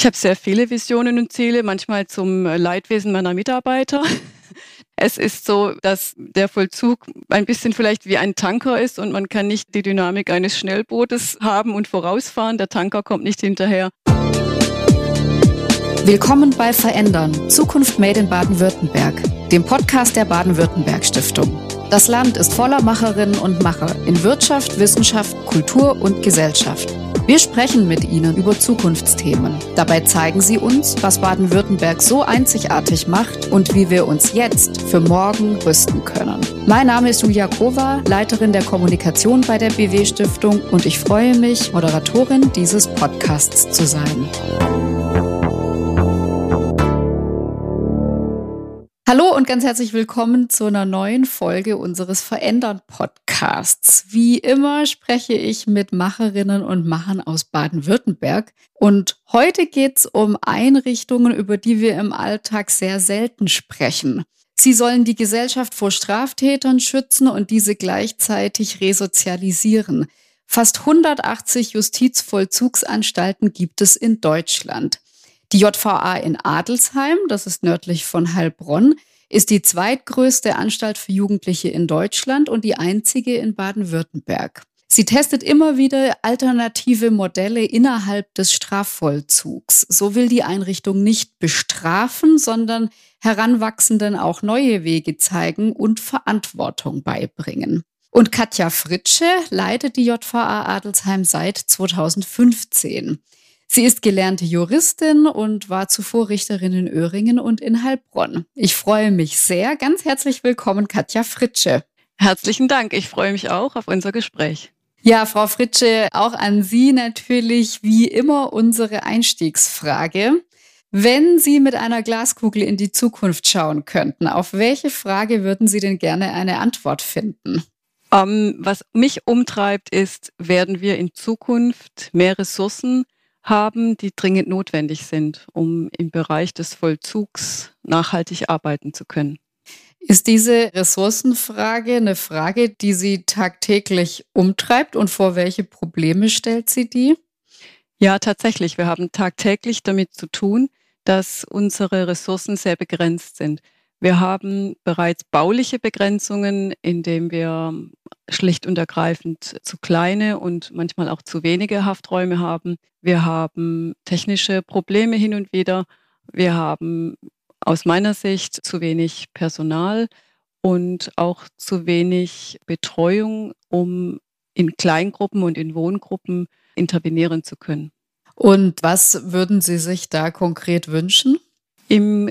Ich habe sehr viele Visionen und Ziele, manchmal zum Leidwesen meiner Mitarbeiter. Es ist so, dass der Vollzug ein bisschen vielleicht wie ein Tanker ist und man kann nicht die Dynamik eines Schnellbootes haben und vorausfahren. Der Tanker kommt nicht hinterher. Willkommen bei Verändern. Zukunft Made in Baden-Württemberg, dem Podcast der Baden-Württemberg Stiftung. Das Land ist voller Macherinnen und Macher in Wirtschaft, Wissenschaft, Kultur und Gesellschaft. Wir sprechen mit Ihnen über Zukunftsthemen. Dabei zeigen Sie uns, was Baden-Württemberg so einzigartig macht und wie wir uns jetzt für morgen rüsten können. Mein Name ist Julia Kova, Leiterin der Kommunikation bei der BW Stiftung und ich freue mich, Moderatorin dieses Podcasts zu sein. Hallo und ganz herzlich willkommen zu einer neuen Folge unseres Verändern Podcasts. Wie immer spreche ich mit Macherinnen und Machern aus Baden-Württemberg und heute geht es um Einrichtungen, über die wir im Alltag sehr selten sprechen. Sie sollen die Gesellschaft vor Straftätern schützen und diese gleichzeitig resozialisieren. Fast 180 Justizvollzugsanstalten gibt es in Deutschland. Die JVA in Adelsheim, das ist nördlich von Heilbronn, ist die zweitgrößte Anstalt für Jugendliche in Deutschland und die einzige in Baden-Württemberg. Sie testet immer wieder alternative Modelle innerhalb des Strafvollzugs. So will die Einrichtung nicht bestrafen, sondern Heranwachsenden auch neue Wege zeigen und Verantwortung beibringen. Und Katja Fritsche leitet die JVA Adelsheim seit 2015. Sie ist gelernte Juristin und war zuvor Richterin in Öhringen und in Heilbronn. Ich freue mich sehr. Ganz herzlich willkommen, Katja Fritsche. Herzlichen Dank. Ich freue mich auch auf unser Gespräch. Ja, Frau Fritsche, auch an Sie natürlich wie immer unsere Einstiegsfrage. Wenn Sie mit einer Glaskugel in die Zukunft schauen könnten, auf welche Frage würden Sie denn gerne eine Antwort finden? Um, ähm, was mich umtreibt, ist, werden wir in Zukunft mehr Ressourcen haben, die dringend notwendig sind, um im Bereich des Vollzugs nachhaltig arbeiten zu können. Ist diese Ressourcenfrage eine Frage, die Sie tagtäglich umtreibt und vor welche Probleme stellt sie die? Ja, tatsächlich. Wir haben tagtäglich damit zu tun, dass unsere Ressourcen sehr begrenzt sind. Wir haben bereits bauliche Begrenzungen, indem wir schlicht und ergreifend zu kleine und manchmal auch zu wenige Hafträume haben. Wir haben technische Probleme hin und wieder. Wir haben aus meiner Sicht zu wenig Personal und auch zu wenig Betreuung, um in Kleingruppen und in Wohngruppen intervenieren zu können. Und was würden Sie sich da konkret wünschen? Im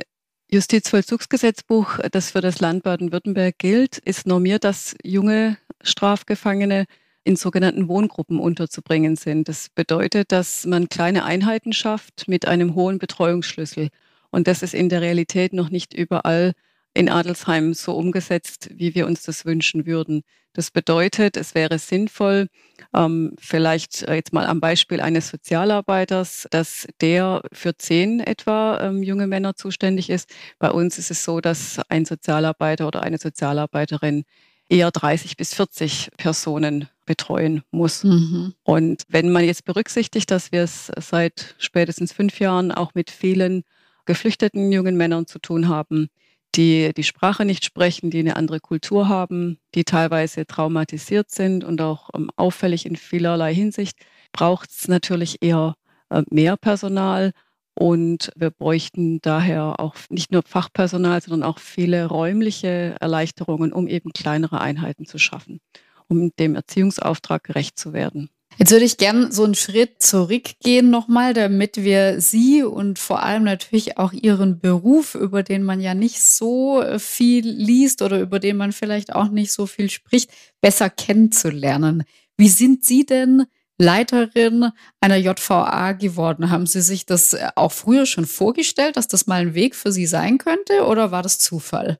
Justizvollzugsgesetzbuch, das für das Land Baden-Württemberg gilt, ist normiert, dass junge Strafgefangene in sogenannten Wohngruppen unterzubringen sind. Das bedeutet, dass man kleine Einheiten schafft mit einem hohen Betreuungsschlüssel. Und das ist in der Realität noch nicht überall in Adelsheim so umgesetzt, wie wir uns das wünschen würden. Das bedeutet, es wäre sinnvoll, ähm, vielleicht äh, jetzt mal am Beispiel eines Sozialarbeiters, dass der für zehn etwa ähm, junge Männer zuständig ist. Bei uns ist es so, dass ein Sozialarbeiter oder eine Sozialarbeiterin eher 30 bis 40 Personen betreuen muss. Mhm. Und wenn man jetzt berücksichtigt, dass wir es seit spätestens fünf Jahren auch mit vielen geflüchteten jungen Männern zu tun haben, die die Sprache nicht sprechen, die eine andere Kultur haben, die teilweise traumatisiert sind und auch ähm, auffällig in vielerlei Hinsicht, braucht es natürlich eher äh, mehr Personal. Und wir bräuchten daher auch nicht nur Fachpersonal, sondern auch viele räumliche Erleichterungen, um eben kleinere Einheiten zu schaffen, um dem Erziehungsauftrag gerecht zu werden. Jetzt würde ich gern so einen Schritt zurückgehen nochmal, damit wir Sie und vor allem natürlich auch Ihren Beruf, über den man ja nicht so äh, viel liest oder über den man vielleicht auch nicht so viel spricht, besser kennenzulernen. Wie sind Sie denn Leiterin einer JVA geworden? Haben Sie sich das äh, auch früher schon vorgestellt, dass das mal ein Weg für Sie sein könnte oder war das Zufall?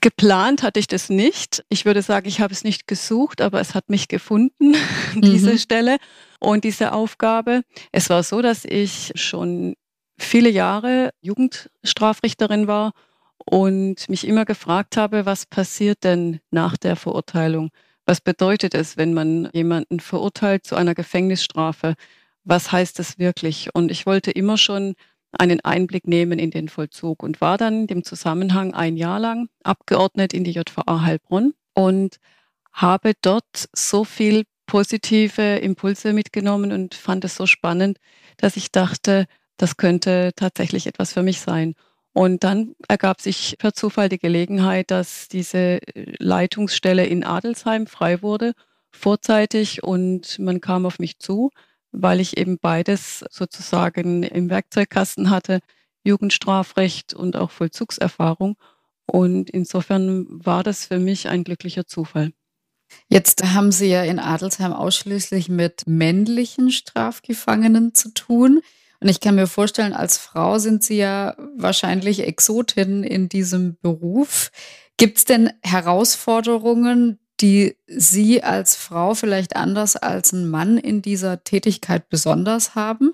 Geplant hatte ich das nicht. Ich würde sagen, ich habe es nicht gesucht, aber es hat mich gefunden, diese mhm. Stelle und diese Aufgabe. Es war so, dass ich schon viele Jahre Jugendstrafrichterin war und mich immer gefragt habe, was passiert denn nach der Verurteilung? Was bedeutet es, wenn man jemanden verurteilt zu einer Gefängnisstrafe? was heißt das wirklich? Und ich wollte immer schon einen Einblick nehmen in den Vollzug und war dann dem Zusammenhang ein Jahr lang abgeordnet in die JVA Heilbronn und habe dort so viel positive Impulse mitgenommen und fand es so spannend, dass ich dachte, das könnte tatsächlich etwas für mich sein. Und dann ergab sich per Zufall die Gelegenheit, dass diese Leitungsstelle in Adelsheim frei wurde, vorzeitig, und man kam auf mich zu, weil ich eben beides sozusagen im Werkzeugkasten hatte, Jugendstrafrecht und auch Vollzugserfahrung. Und insofern war das für mich ein glücklicher Zufall. Jetzt haben Sie ja in Adelsheim ausschließlich mit männlichen Strafgefangenen zu tun. Und ich kann mir vorstellen, als Frau sind Sie ja wahrscheinlich Exotin in diesem Beruf. Gibt es denn Herausforderungen, die Sie als Frau vielleicht anders als ein Mann in dieser Tätigkeit besonders haben?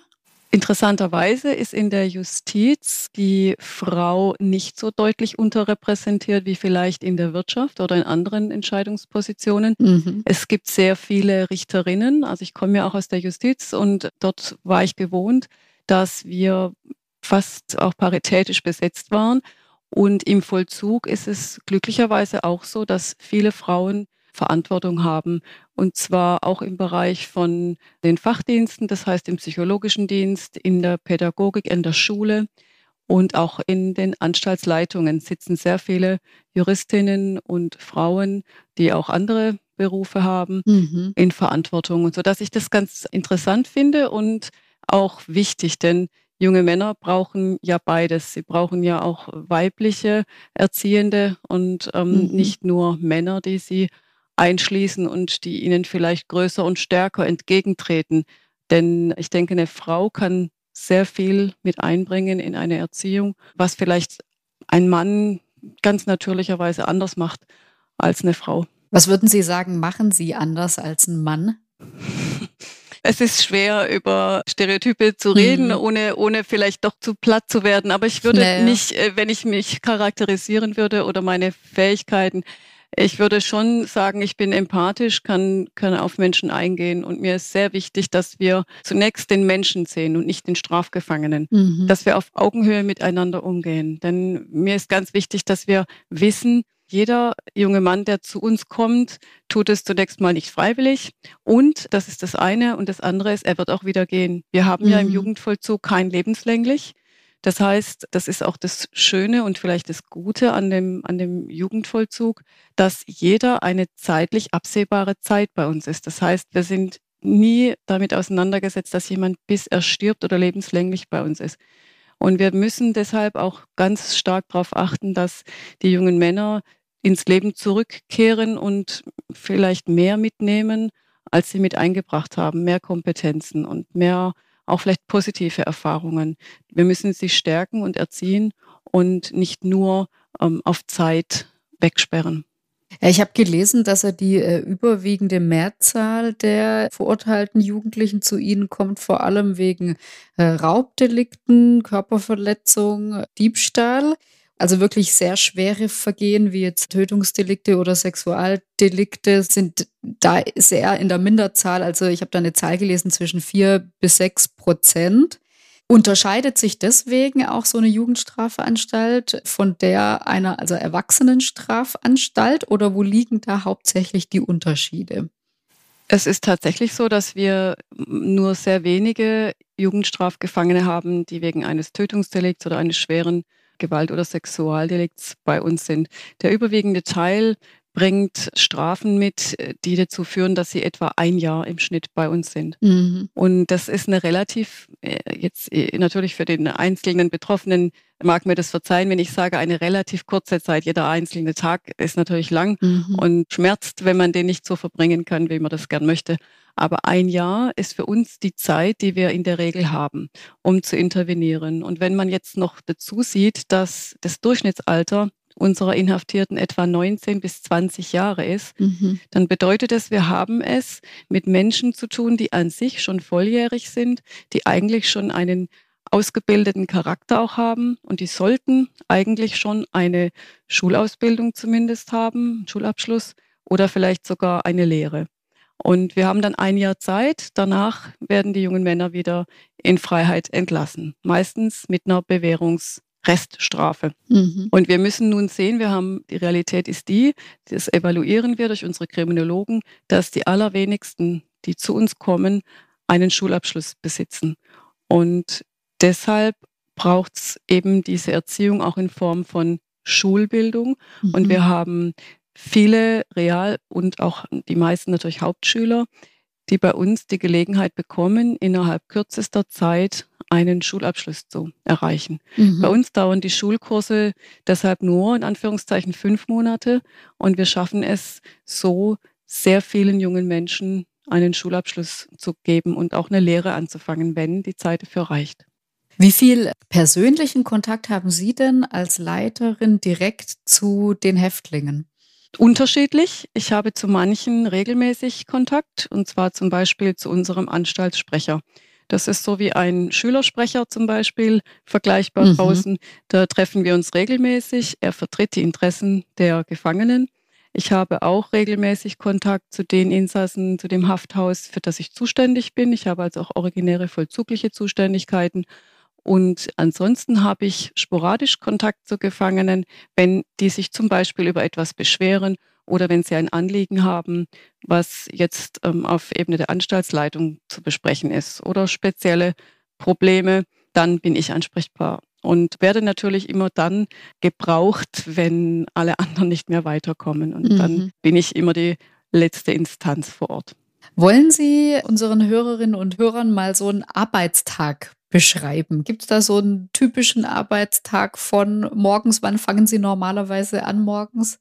Interessanterweise ist in der Justiz die Frau nicht so deutlich unterrepräsentiert wie vielleicht in der Wirtschaft oder in anderen Entscheidungspositionen. Mhm. Es gibt sehr viele Richterinnen. Also ich komme ja auch aus der Justiz und dort war ich gewohnt, dass wir fast auch paritätisch besetzt waren. Und im Vollzug ist es glücklicherweise auch so, dass viele Frauen Verantwortung haben. Und zwar auch im Bereich von den Fachdiensten, das heißt im psychologischen Dienst, in der Pädagogik, in der Schule und auch in den Anstaltsleitungen sitzen sehr viele Juristinnen und Frauen, die auch andere Berufe haben, mhm. in Verantwortung. Und so dass ich das ganz interessant finde und auch wichtig, denn junge Männer brauchen ja beides. Sie brauchen ja auch weibliche Erziehende und ähm, mhm. nicht nur Männer, die sie einschließen und die ihnen vielleicht größer und stärker entgegentreten. Denn ich denke, eine Frau kann sehr viel mit einbringen in eine Erziehung, was vielleicht ein Mann ganz natürlicherweise anders macht als eine Frau. Was würden Sie sagen, machen Sie anders als ein Mann? Es ist schwer, über Stereotype zu reden, mhm. ohne, ohne vielleicht doch zu platt zu werden. Aber ich würde naja. nicht, äh, wenn ich mich charakterisieren würde oder meine Fähigkeiten, ich würde schon sagen, ich bin empathisch, kann, kann auf Menschen eingehen und mir ist sehr wichtig, dass wir zunächst den Menschen sehen und nicht den Strafgefangenen, mhm. dass wir auf Augenhöhe miteinander umgehen. Denn mir ist ganz wichtig, dass wir wissen, jeder junge Mann, der zu uns kommt, tut es zunächst mal nicht freiwillig. Und das ist das eine. Und das andere ist, er wird auch wieder gehen. Wir haben mhm. ja im mhm. Jugendvollzug kein lebenslänglich. Das heißt, das ist auch das Schöne und vielleicht das Gute an dem, an dem Jugendvollzug, dass jeder eine zeitlich absehbare Zeit bei uns ist. Das heißt, wir sind nie damit auseinandergesetzt, dass jemand bis er stirbt oder lebenslänglich bei uns ist. Und wir müssen deshalb auch ganz stark darauf achten, dass die jungen Männer ins Leben zurückkehren und vielleicht mehr mitnehmen, als sie mit eingebracht haben, mehr Kompetenzen und mehr auch vielleicht positive Erfahrungen. Wir müssen sie stärken und erziehen und nicht nur ähm, auf Zeit wegsperren. Ich habe gelesen, dass er die äh, überwiegende Mehrzahl der verurteilten Jugendlichen zu Ihnen kommt, vor allem wegen äh, Raubdelikten, Körperverletzung, Diebstahl. Also wirklich sehr schwere Vergehen wie jetzt Tötungsdelikte oder Sexualdelikte sind da sehr in der Minderzahl. Also ich habe da eine Zahl gelesen zwischen vier bis sechs Prozent. Unterscheidet sich deswegen auch so eine Jugendstrafanstalt von der einer, also Erwachsenenstrafanstalt oder wo liegen da hauptsächlich die Unterschiede? Es ist tatsächlich so, dass wir nur sehr wenige Jugendstrafgefangene haben, die wegen eines Tötungsdelikts oder eines schweren Gewalt- oder Sexualdelikts bei uns sind. Der überwiegende Teil bringt Strafen mit, die dazu führen, dass sie etwa ein Jahr im Schnitt bei uns sind. Mhm. Und das ist eine relativ, äh, jetzt äh, natürlich für den einzelnen Betroffenen mag mir das verzeihen, wenn ich sage, eine relativ kurze Zeit. Jeder einzelne Tag ist natürlich lang mhm. und schmerzt, wenn man den nicht so verbringen kann, wie man das gern möchte. Aber ein Jahr ist für uns die Zeit, die wir in der Regel haben, um zu intervenieren. Und wenn man jetzt noch dazu sieht, dass das Durchschnittsalter unserer Inhaftierten etwa 19 bis 20 Jahre ist, mhm. dann bedeutet es, wir haben es mit Menschen zu tun, die an sich schon volljährig sind, die eigentlich schon einen ausgebildeten Charakter auch haben und die sollten eigentlich schon eine Schulausbildung zumindest haben, Schulabschluss oder vielleicht sogar eine Lehre. Und wir haben dann ein Jahr Zeit. Danach werden die jungen Männer wieder in Freiheit entlassen. Meistens mit einer Bewährungsreststrafe. Mhm. Und wir müssen nun sehen, wir haben, die Realität ist die, das evaluieren wir durch unsere Kriminologen, dass die allerwenigsten, die zu uns kommen, einen Schulabschluss besitzen. Und deshalb braucht es eben diese Erziehung auch in Form von Schulbildung. Mhm. Und wir haben viele Real- und auch die meisten natürlich Hauptschüler, die bei uns die Gelegenheit bekommen, innerhalb kürzester Zeit einen Schulabschluss zu erreichen. Mhm. Bei uns dauern die Schulkurse deshalb nur in Anführungszeichen fünf Monate und wir schaffen es so sehr vielen jungen Menschen einen Schulabschluss zu geben und auch eine Lehre anzufangen, wenn die Zeit dafür reicht. Wie viel persönlichen Kontakt haben Sie denn als Leiterin direkt zu den Häftlingen? Unterschiedlich. Ich habe zu manchen regelmäßig Kontakt, und zwar zum Beispiel zu unserem Anstaltssprecher. Das ist so wie ein Schülersprecher zum Beispiel, vergleichbar mhm. draußen. Da treffen wir uns regelmäßig. Er vertritt die Interessen der Gefangenen. Ich habe auch regelmäßig Kontakt zu den Insassen, zu dem Hafthaus, für das ich zuständig bin. Ich habe also auch originäre vollzugliche Zuständigkeiten. Und ansonsten habe ich sporadisch Kontakt zu Gefangenen, wenn die sich zum Beispiel über etwas beschweren oder wenn sie ein Anliegen haben, was jetzt ähm, auf Ebene der Anstaltsleitung zu besprechen ist oder spezielle Probleme, dann bin ich ansprechbar und werde natürlich immer dann gebraucht, wenn alle anderen nicht mehr weiterkommen. Und mhm. dann bin ich immer die letzte Instanz vor Ort. Wollen Sie unseren Hörerinnen und Hörern mal so einen Arbeitstag beschreiben? Gibt es da so einen typischen Arbeitstag von morgens? Wann fangen Sie normalerweise an morgens?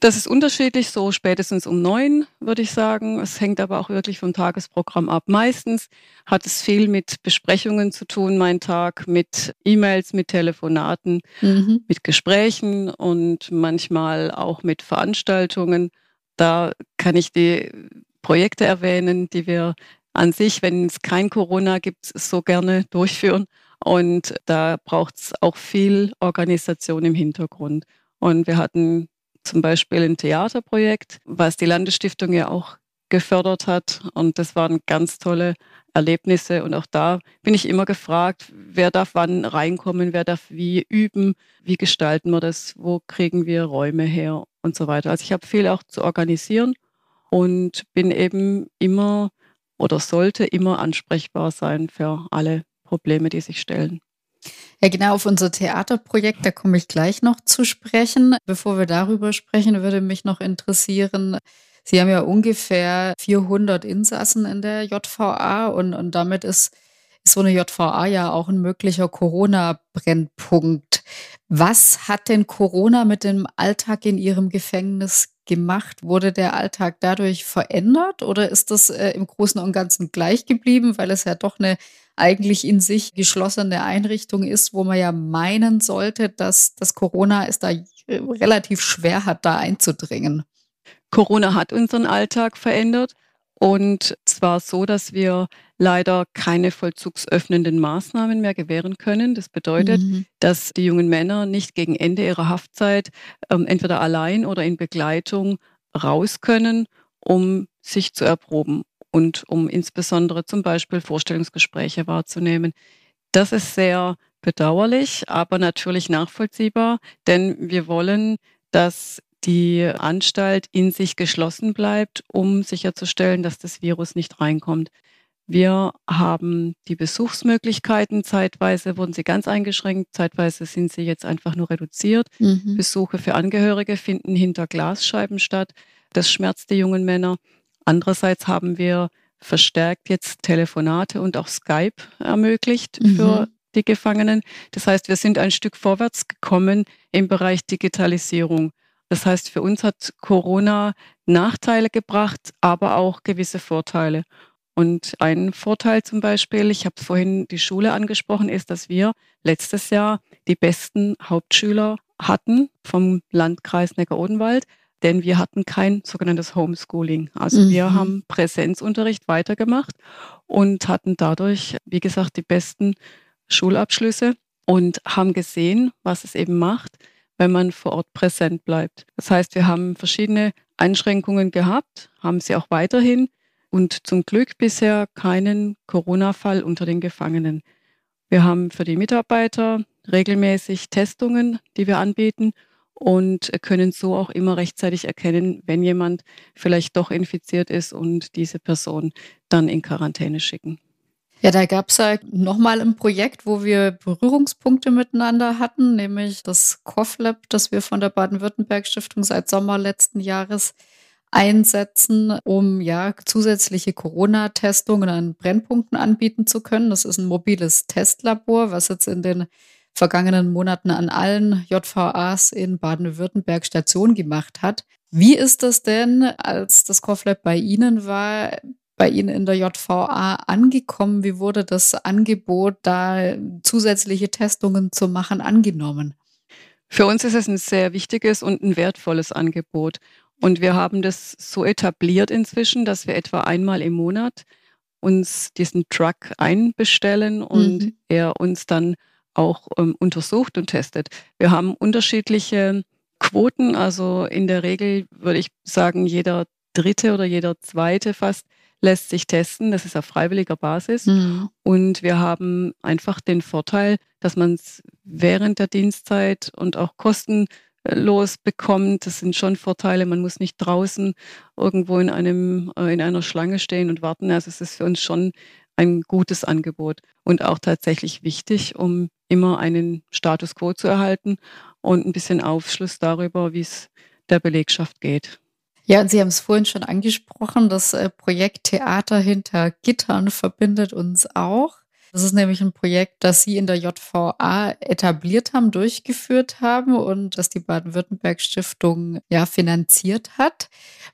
Das ist unterschiedlich, so spätestens um neun, würde ich sagen. Es hängt aber auch wirklich vom Tagesprogramm ab. Meistens hat es viel mit Besprechungen zu tun, mein Tag, mit E-Mails, mit Telefonaten, mhm. mit Gesprächen und manchmal auch mit Veranstaltungen. Da kann ich die Projekte erwähnen, die wir an sich, wenn es kein Corona gibt, so gerne durchführen. Und da braucht es auch viel Organisation im Hintergrund. Und wir hatten zum Beispiel ein Theaterprojekt, was die Landesstiftung ja auch gefördert hat. Und das waren ganz tolle Erlebnisse. Und auch da bin ich immer gefragt, wer darf wann reinkommen, wer darf wie üben, wie gestalten wir das, wo kriegen wir Räume her und so weiter. Also ich habe viel auch zu organisieren und bin eben immer oder sollte immer ansprechbar sein für alle Probleme, die sich stellen. Ja, genau, auf unser Theaterprojekt, da komme ich gleich noch zu sprechen. Bevor wir darüber sprechen, würde mich noch interessieren, Sie haben ja ungefähr 400 Insassen in der JVA und, und damit ist, ist so eine JVA ja auch ein möglicher Corona-Brennpunkt. Was hat denn Corona mit dem Alltag in Ihrem Gefängnis gemacht? Wurde der Alltag dadurch verändert oder ist das äh, im Großen und Ganzen gleich geblieben, weil es ja doch eine eigentlich in sich geschlossene Einrichtung ist, wo man ja meinen sollte, dass das Corona es da äh, relativ schwer hat, da einzudringen? Corona hat unseren Alltag verändert. Und zwar so, dass wir leider keine vollzugsöffnenden Maßnahmen mehr gewähren können. Das bedeutet, mhm. dass die jungen Männer nicht gegen Ende ihrer Haftzeit ähm, entweder allein oder in Begleitung raus können, um sich zu erproben und um insbesondere zum Beispiel Vorstellungsgespräche wahrzunehmen. Das ist sehr bedauerlich, aber natürlich nachvollziehbar, denn wir wollen, dass die Anstalt in sich geschlossen bleibt, um sicherzustellen, dass das Virus nicht reinkommt. Wir haben die Besuchsmöglichkeiten. Zeitweise wurden sie ganz eingeschränkt, zeitweise sind sie jetzt einfach nur reduziert. Mhm. Besuche für Angehörige finden hinter Glasscheiben statt. Das schmerzt die jungen Männer. Andererseits haben wir verstärkt jetzt Telefonate und auch Skype ermöglicht mhm. für die Gefangenen. Das heißt, wir sind ein Stück vorwärts gekommen im Bereich Digitalisierung. Das heißt, für uns hat Corona Nachteile gebracht, aber auch gewisse Vorteile. Und ein Vorteil zum Beispiel, ich habe vorhin die Schule angesprochen, ist, dass wir letztes Jahr die besten Hauptschüler hatten vom Landkreis Neckar-Odenwald, denn wir hatten kein sogenanntes Homeschooling. Also mhm. wir haben Präsenzunterricht weitergemacht und hatten dadurch, wie gesagt, die besten Schulabschlüsse und haben gesehen, was es eben macht, wenn man vor Ort präsent bleibt. Das heißt, wir haben verschiedene Einschränkungen gehabt, haben sie auch weiterhin. Und zum Glück bisher keinen Corona-Fall unter den Gefangenen. Wir haben für die Mitarbeiter regelmäßig Testungen, die wir anbieten und können so auch immer rechtzeitig erkennen, wenn jemand vielleicht doch infiziert ist und diese Person dann in Quarantäne schicken. Ja, da gab es ja nochmal ein Projekt, wo wir Berührungspunkte miteinander hatten, nämlich das COFLab, das wir von der Baden-Württemberg-Stiftung seit Sommer letzten Jahres einsetzen, um ja zusätzliche Corona-Testungen an Brennpunkten anbieten zu können. Das ist ein mobiles Testlabor, was jetzt in den vergangenen Monaten an allen JVAs in Baden-Württemberg Station gemacht hat. Wie ist das denn, als das COFLab bei Ihnen war, bei Ihnen in der JVA angekommen? Wie wurde das Angebot, da zusätzliche Testungen zu machen, angenommen? Für uns ist es ein sehr wichtiges und ein wertvolles Angebot. Und wir haben das so etabliert inzwischen, dass wir etwa einmal im Monat uns diesen Truck einbestellen und mhm. er uns dann auch ähm, untersucht und testet. Wir haben unterschiedliche Quoten, also in der Regel würde ich sagen, jeder dritte oder jeder zweite fast lässt sich testen. Das ist auf freiwilliger Basis. Mhm. Und wir haben einfach den Vorteil, dass man es während der Dienstzeit und auch kostenlos bekommt. Das sind schon Vorteile. Man muss nicht draußen irgendwo in einem, äh, in einer Schlange stehen und warten. Also es ist für uns schon ein gutes Angebot und auch tatsächlich wichtig, um immer einen Status quo zu erhalten und ein bisschen Aufschluss darüber, wie es der Belegschaft geht. Ja, und Sie haben es vorhin schon angesprochen, das äh, Projekt Theater hinter Gittern verbindet uns auch. Das ist nämlich ein Projekt, das Sie in der JVA etabliert haben, durchgeführt haben und das die Baden-Württemberg Stiftung ja finanziert hat.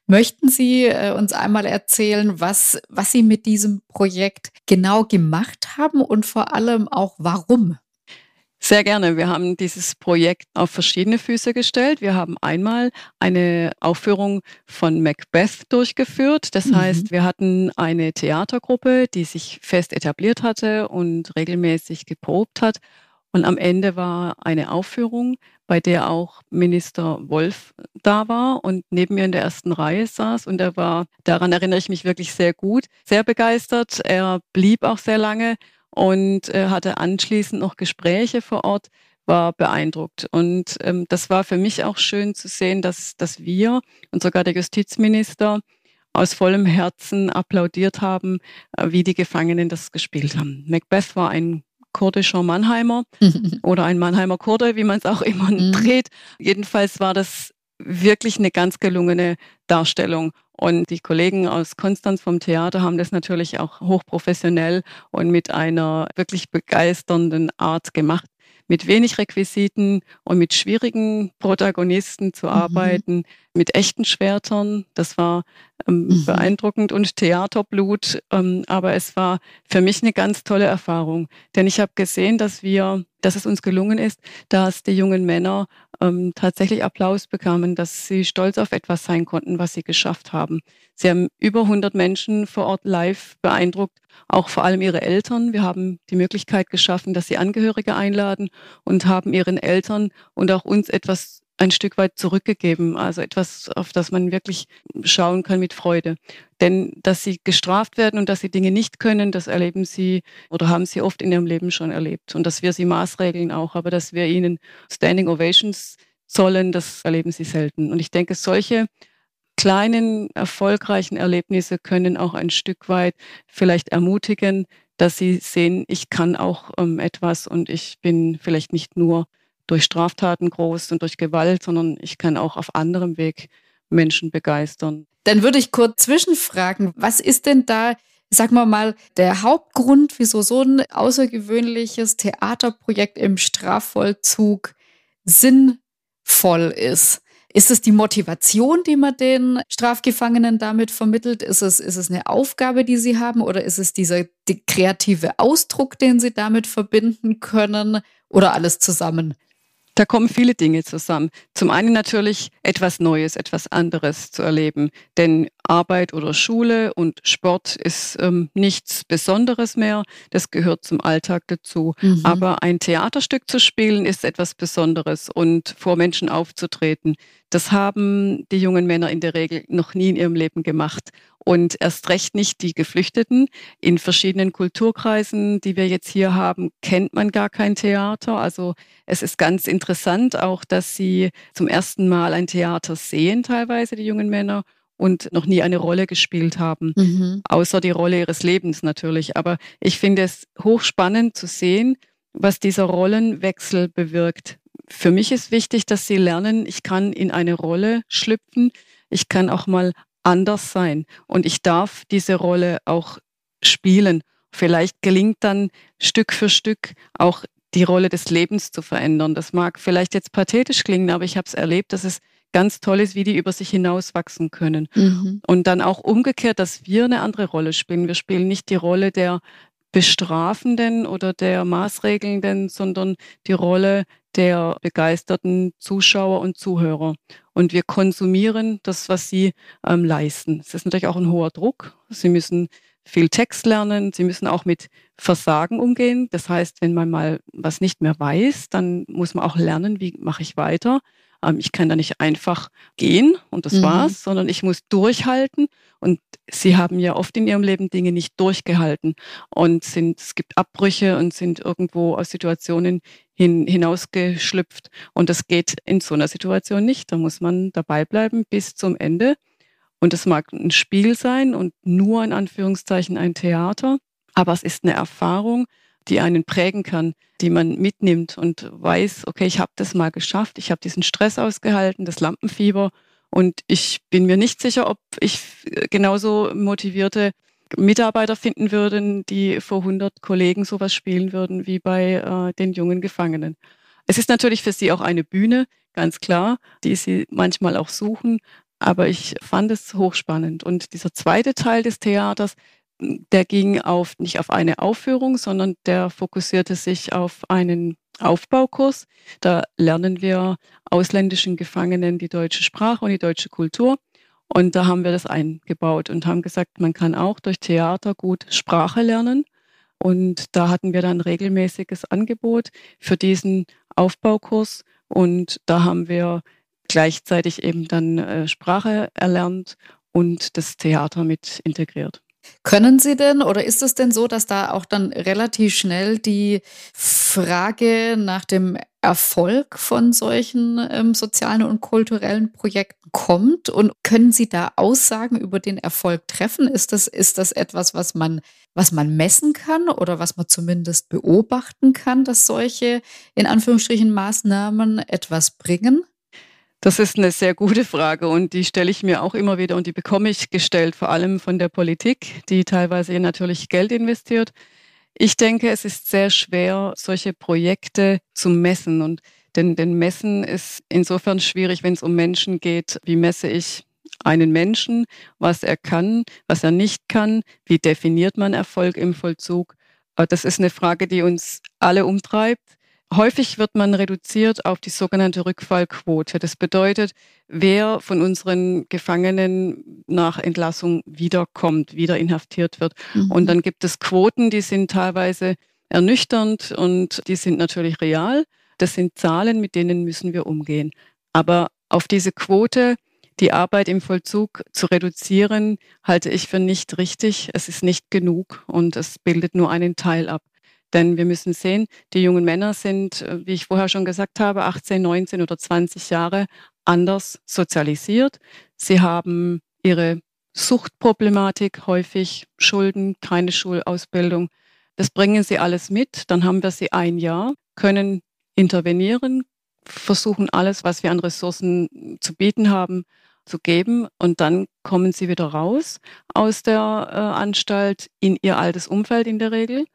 Möchten Sie äh, uns einmal erzählen, was, was Sie mit diesem Projekt genau gemacht haben und vor allem auch warum? Sehr gerne. Wir haben dieses Projekt auf verschiedene Füße gestellt. Wir haben einmal eine Aufführung von Macbeth durchgeführt. Das mhm. heißt, wir hatten eine Theatergruppe, die sich fest etabliert hatte und regelmäßig geprobt hat. Und am Ende war eine Aufführung, bei der auch Minister Wolf da war und neben mir in der ersten Reihe saß. Und er war, daran erinnere ich mich wirklich sehr gut, sehr begeistert. Er blieb auch sehr lange und äh, hatte anschließend noch Gespräche vor Ort, war beeindruckt. Und ähm, das war für mich auch schön zu sehen, dass, dass wir und sogar der Justizminister aus vollem Herzen applaudiert haben, äh, wie die Gefangenen das gespielt haben. Macbeth war ein kurdischer Mannheimer oder ein Mannheimer Kurde, wie man es auch immer mhm. dreht. Jedenfalls war das wirklich eine ganz gelungene Darstellung. Und die Kollegen aus Konstanz vom Theater haben das natürlich auch hochprofessionell und mit einer wirklich begeisternden Art gemacht mit wenig Requisiten und mit schwierigen Protagonisten zu mhm. arbeiten, mit echten Schwertern. Das war ähm, mhm. beeindruckend und Theaterblut. Ähm, aber es war für mich eine ganz tolle Erfahrung, denn ich habe gesehen, dass wir, dass es uns gelungen ist, dass die jungen Männer ähm, tatsächlich Applaus bekamen, dass sie stolz auf etwas sein konnten, was sie geschafft haben. Sie haben über 100 Menschen vor Ort live beeindruckt, auch vor allem ihre Eltern. Wir haben die Möglichkeit geschaffen, dass sie Angehörige einladen und haben ihren Eltern und auch uns etwas ein Stück weit zurückgegeben, also etwas, auf das man wirklich schauen kann mit Freude. Denn dass sie gestraft werden und dass sie Dinge nicht können, das erleben sie oder haben sie oft in ihrem Leben schon erlebt. Und dass wir sie maßregeln auch, aber dass wir ihnen Standing Ovations zollen, das erleben sie selten. Und ich denke, solche kleinen, erfolgreichen Erlebnisse können auch ein Stück weit vielleicht ermutigen, dass sie sehen, ich kann auch ähm, etwas und ich bin vielleicht nicht nur durch Straftaten groß und durch Gewalt, sondern ich kann auch auf anderem Weg Menschen begeistern. Dann würde ich kurz zwischenfragen, was ist denn da, sagen wir mal, der Hauptgrund, wieso so ein außergewöhnliches Theaterprojekt im Strafvollzug sinnvoll ist? Ist es die Motivation, die man den Strafgefangenen damit vermittelt? Ist es, ist es eine Aufgabe, die sie haben? Oder ist es dieser die kreative Ausdruck, den sie damit verbinden können? Oder alles zusammen? Da kommen viele Dinge zusammen. Zum einen natürlich etwas Neues, etwas anderes zu erleben. Denn Arbeit oder Schule und Sport ist ähm, nichts Besonderes mehr. Das gehört zum Alltag dazu. Mhm. Aber ein Theaterstück zu spielen ist etwas Besonderes und vor Menschen aufzutreten. Das haben die jungen Männer in der Regel noch nie in ihrem Leben gemacht. Und erst recht nicht die Geflüchteten. In verschiedenen Kulturkreisen, die wir jetzt hier haben, kennt man gar kein Theater. Also es ist ganz interessant auch, dass sie zum ersten Mal ein Theater sehen, teilweise die jungen Männer und noch nie eine Rolle gespielt haben, mhm. außer die Rolle ihres Lebens natürlich. Aber ich finde es hochspannend zu sehen, was dieser Rollenwechsel bewirkt. Für mich ist wichtig, dass sie lernen, ich kann in eine Rolle schlüpfen, ich kann auch mal anders sein und ich darf diese Rolle auch spielen. Vielleicht gelingt dann Stück für Stück auch die Rolle des Lebens zu verändern. Das mag vielleicht jetzt pathetisch klingen, aber ich habe es erlebt, dass es ganz toll ist, wie die über sich hinauswachsen können. Mhm. Und dann auch umgekehrt, dass wir eine andere Rolle spielen. Wir spielen nicht die Rolle der Bestrafenden oder der Maßregelnden, sondern die Rolle der begeisterten Zuschauer und Zuhörer. Und wir konsumieren das, was sie ähm, leisten. Es ist natürlich auch ein hoher Druck. Sie müssen viel Text lernen. Sie müssen auch mit Versagen umgehen. Das heißt, wenn man mal was nicht mehr weiß, dann muss man auch lernen, wie mache ich weiter. Ähm, ich kann da nicht einfach gehen und das mhm. war's, sondern ich muss durchhalten. Und sie haben ja oft in ihrem Leben Dinge nicht durchgehalten und sind, es gibt Abbrüche und sind irgendwo aus Situationen hin, hinausgeschlüpft. Und das geht in so einer Situation nicht. Da muss man dabei bleiben bis zum Ende. Und es mag ein Spiel sein und nur in Anführungszeichen ein Theater, aber es ist eine Erfahrung, die einen prägen kann, die man mitnimmt und weiß, okay, ich habe das mal geschafft, ich habe diesen Stress ausgehalten, das Lampenfieber und ich bin mir nicht sicher, ob ich genauso motivierte Mitarbeiter finden würde, die vor 100 Kollegen sowas spielen würden wie bei äh, den jungen Gefangenen. Es ist natürlich für sie auch eine Bühne, ganz klar, die sie manchmal auch suchen, aber ich fand es hochspannend. Und dieser zweite Teil des Theaters, der ging auf, nicht auf eine Aufführung, sondern der fokussierte sich auf einen Aufbaukurs. Da lernen wir ausländischen Gefangenen die deutsche Sprache und die deutsche Kultur. Und da haben wir das eingebaut und haben gesagt, man kann auch durch Theater gut Sprache lernen. Und da hatten wir dann regelmäßiges Angebot für diesen Aufbaukurs. Und da haben wir gleichzeitig eben dann äh, Sprache erlernt und das Theater mit integriert. Können Sie denn oder ist es denn so, dass da auch dann relativ schnell die Frage nach dem Erfolg von solchen ähm, sozialen und kulturellen Projekten kommt? Und können Sie da Aussagen über den Erfolg treffen? Ist das, ist das etwas, was man, was man messen kann oder was man zumindest beobachten kann, dass solche in Anführungsstrichen Maßnahmen etwas bringen? Das ist eine sehr gute Frage und die stelle ich mir auch immer wieder und die bekomme ich gestellt, vor allem von der Politik, die teilweise natürlich Geld investiert. Ich denke, es ist sehr schwer, solche Projekte zu messen und denn, denn Messen ist insofern schwierig, wenn es um Menschen geht. Wie messe ich einen Menschen, was er kann, was er nicht kann? Wie definiert man Erfolg im Vollzug? Äh, das ist eine Frage, die uns alle umtreibt. Häufig wird man reduziert auf die sogenannte Rückfallquote. Das bedeutet, wer von unseren Gefangenen nach Entlassung wiederkommt, wieder inhaftiert wird. Mhm. Und dann gibt es Quoten, die sind teilweise ernüchternd und die sind natürlich real. Das sind Zahlen, mit denen müssen wir umgehen. Aber auf diese Quote, die Arbeit im Vollzug zu reduzieren, halte ich für nicht richtig. Es ist nicht genug und es bildet nur einen Teil ab. Denn wir müssen sehen, die jungen Männer sind, äh, wie ich vorher schon gesagt habe, 18, 19 oder 20 Jahre anders sozialisiert. Sie haben ihre Suchtproblematik häufig, Schulden, keine Schulausbildung. Das bringen sie alles mit. Dann haben wir sie ein Jahr, können intervenieren, versuchen alles, was wir an Ressourcen zu bieten haben, zu geben. Und dann kommen sie wieder raus aus der äh, Anstalt in ihr altes Umfeld in der Regel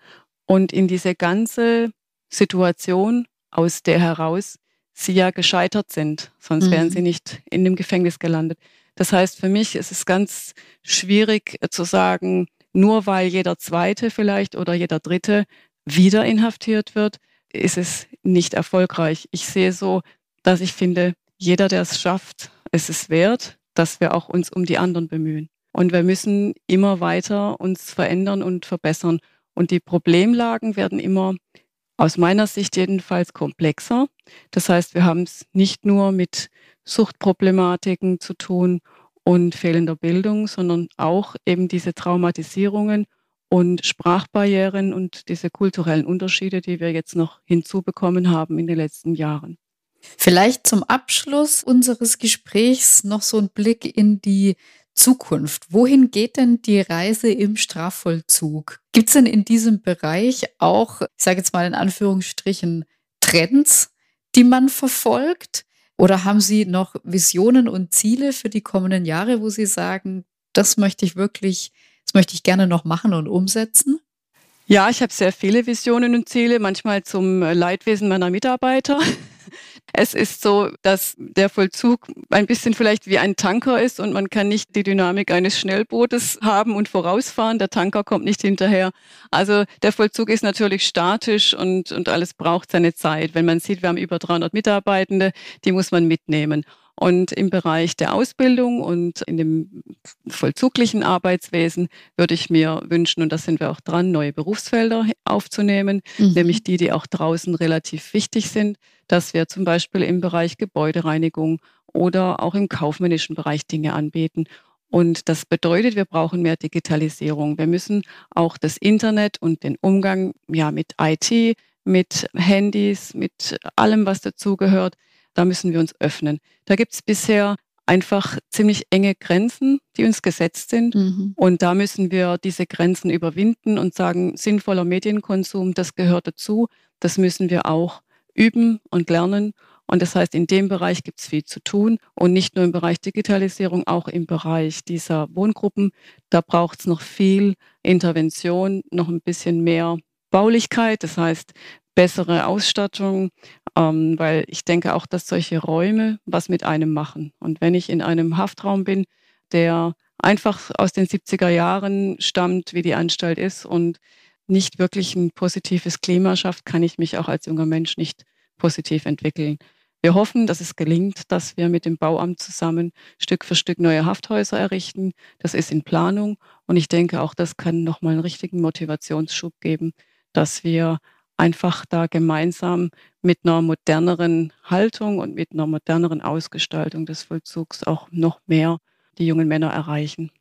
und in diese ganze Situation, aus der heraus sie ja gescheitert sind, sonst mhm. wären sie nicht in dem Gefängnis gelandet. Das heißt, für mich ist es ganz schwierig äh, zu sagen, nur weil jeder Zweite vielleicht oder jeder Dritte wieder inhaftiert wird, ist es nicht erfolgreich. Ich sehe so, dass ich finde, jeder, der es schafft, ist es wert, dass wir auch uns um die anderen bemühen. Und wir müssen immer weiter uns verändern und verbessern. Und die Problemlagen werden immer aus meiner Sicht jedenfalls komplexer. Das heißt, wir haben es nicht nur mit Suchtproblematiken zu tun und fehlender Bildung, sondern auch eben diese Traumatisierungen und Sprachbarrieren und diese kulturellen Unterschiede, die wir jetzt noch hinzubekommen haben in den letzten Jahren. Vielleicht zum Abschluss unseres Gesprächs noch so ein Blick in die Zukunft. Wohin geht denn die Reise im Strafvollzug? Gibt es denn in diesem Bereich auch, ich sage jetzt mal in Anführungsstrichen, Trends, die man verfolgt? Oder haben Sie noch Visionen und Ziele für die kommenden Jahre, wo Sie sagen, das möchte ich wirklich, das möchte ich gerne noch machen und umsetzen? Ja, ich habe sehr viele Visionen und Ziele, manchmal zum Leidwesen meiner Mitarbeiter. Es ist so, dass der Vollzug ein bisschen vielleicht wie ein Tanker ist und man kann nicht die Dynamik eines Schnellbootes haben und vorausfahren. Der Tanker kommt nicht hinterher. Also der Vollzug ist natürlich statisch und, und alles braucht seine Zeit. Wenn man sieht, wir haben über 300 Mitarbeitende, die muss man mitnehmen. Und im Bereich der Ausbildung und in dem vollzuglichen Arbeitswesen würde ich mir wünschen, und da sind wir auch dran, neue Berufsfelder aufzunehmen, mhm. nämlich die, die auch draußen relativ wichtig sind, dass wir zum Beispiel im Bereich Gebäudereinigung oder auch im kaufmännischen Bereich Dinge anbieten. Und das bedeutet, wir brauchen mehr Digitalisierung. Wir müssen auch das Internet und den Umgang ja, mit IT, mit Handys, mit allem, was dazugehört, da müssen wir uns öffnen. Da gibt es bisher einfach ziemlich enge Grenzen, die uns gesetzt sind. Mhm. Und da müssen wir diese Grenzen überwinden und sagen, sinnvoller Medienkonsum, das gehört dazu. Das müssen wir auch üben und lernen. Und das heißt, in dem Bereich gibt es viel zu tun und nicht nur im Bereich Digitalisierung, auch im Bereich dieser Wohngruppen. Da braucht es noch viel Intervention, noch ein bisschen mehr Baulichkeit. Das heißt, bessere Ausstattung, ähm, weil ich denke auch, dass solche Räume was mit einem machen. Und wenn ich in einem Haftraum bin, der einfach aus den 70er Jahren stammt, wie die Anstalt ist und nicht wirklich ein positives Klima schafft, kann ich mich auch als junger Mensch nicht positiv entwickeln. Wir hoffen, dass es gelingt, dass wir mit dem Bauamt zusammen Stück für Stück neue Hafthäuser errichten. Das ist in Planung und ich denke auch, das kann nochmal einen richtigen Motivationsschub geben, dass wir einfach da gemeinsam mit einer moderneren Haltung und mit einer moderneren Ausgestaltung des Vollzugs auch noch mehr die jungen Männer erreichen.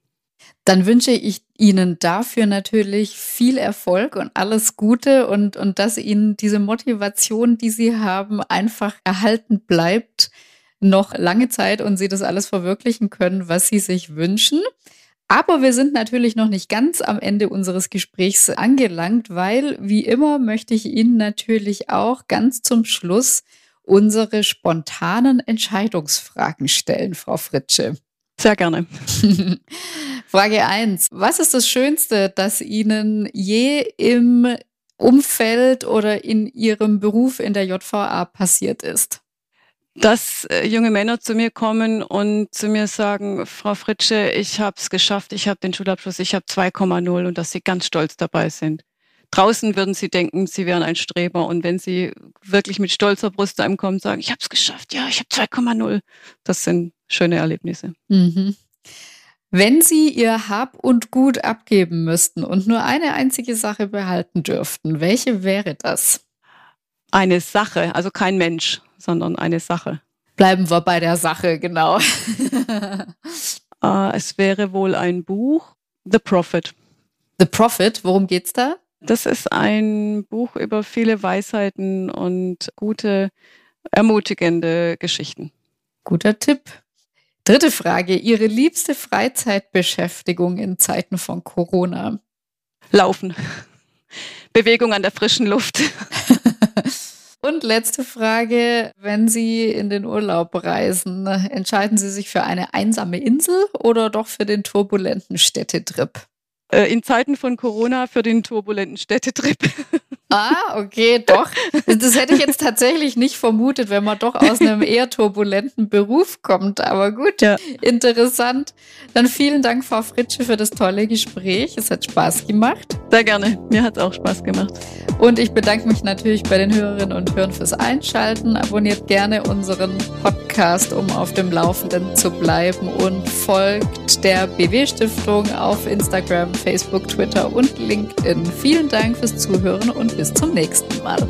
Dann wünsche ich Ihnen dafür natürlich viel Erfolg und alles Gute und, und dass Ihnen diese Motivation, die Sie haben, einfach erhalten bleibt, noch lange Zeit und Sie das alles verwirklichen können, was Sie sich wünschen. Aber wir sind natürlich noch nicht ganz am Ende unseres Gesprächs angelangt, weil wie immer möchte ich Ihnen natürlich auch ganz zum Schluss unsere spontanen Entscheidungsfragen stellen, Frau Fritsche. Sehr gerne. Frage 1. Was ist das Schönste, das Ihnen je im Umfeld oder in Ihrem Beruf in der JVA passiert ist? Dass äh, junge Männer zu mir kommen und zu mir sagen, Frau Fritsche, ich habe es geschafft, ich habe den Schulabschluss, ich habe 2,0 und dass sie ganz stolz dabei sind. Draußen würden sie denken, sie wären ein Streber und wenn sie wirklich mit stolzer Brust zu einem kommen, sagen, ich habe es geschafft, ja, ich habe 2,0, das sind schöne Erlebnisse. Mhm. Wenn Sie Ihr Hab und Gut abgeben müssten und nur eine einzige Sache behalten dürften, welche wäre das? Eine Sache, also kein Mensch, sondern eine Sache. Bleiben wir bei der Sache, genau. uh, es wäre wohl ein Buch, The Prophet. The Prophet, worum geht's da? Das ist ein Buch über viele Weisheiten und gute, ermutigende Geschichten. Guter Tipp. Dritte Frage. Ihre liebste Freizeitbeschäftigung in Zeiten von Corona? Laufen. Bewegung an der frischen Luft. Und letzte Frage, wenn Sie in den Urlaub reisen, entscheiden Sie sich für eine einsame Insel oder doch für den turbulenten Städtetrip? Äh, in Zeiten von Corona für den turbulenten Städtetrip. Ah, okay, doch. Das hätte ich jetzt tatsächlich nicht vermutet, wenn man doch aus einem eher turbulenten Beruf kommt. Aber gut, ja. interessant. Dann vielen Dank, Frau Fritsche, für das tolle Gespräch. Es hat Spaß gemacht. Sehr gerne. Mir hat es auch Spaß gemacht. Und ich bedanke mich natürlich bei den Hörerinnen und Hörern fürs Einschalten. Abonniert gerne unseren Podcast, um auf dem Laufenden zu bleiben und folgt der BW Stiftung auf Instagram, Facebook, Twitter und LinkedIn. Vielen Dank fürs Zuhören und bis zum nächsten Mal.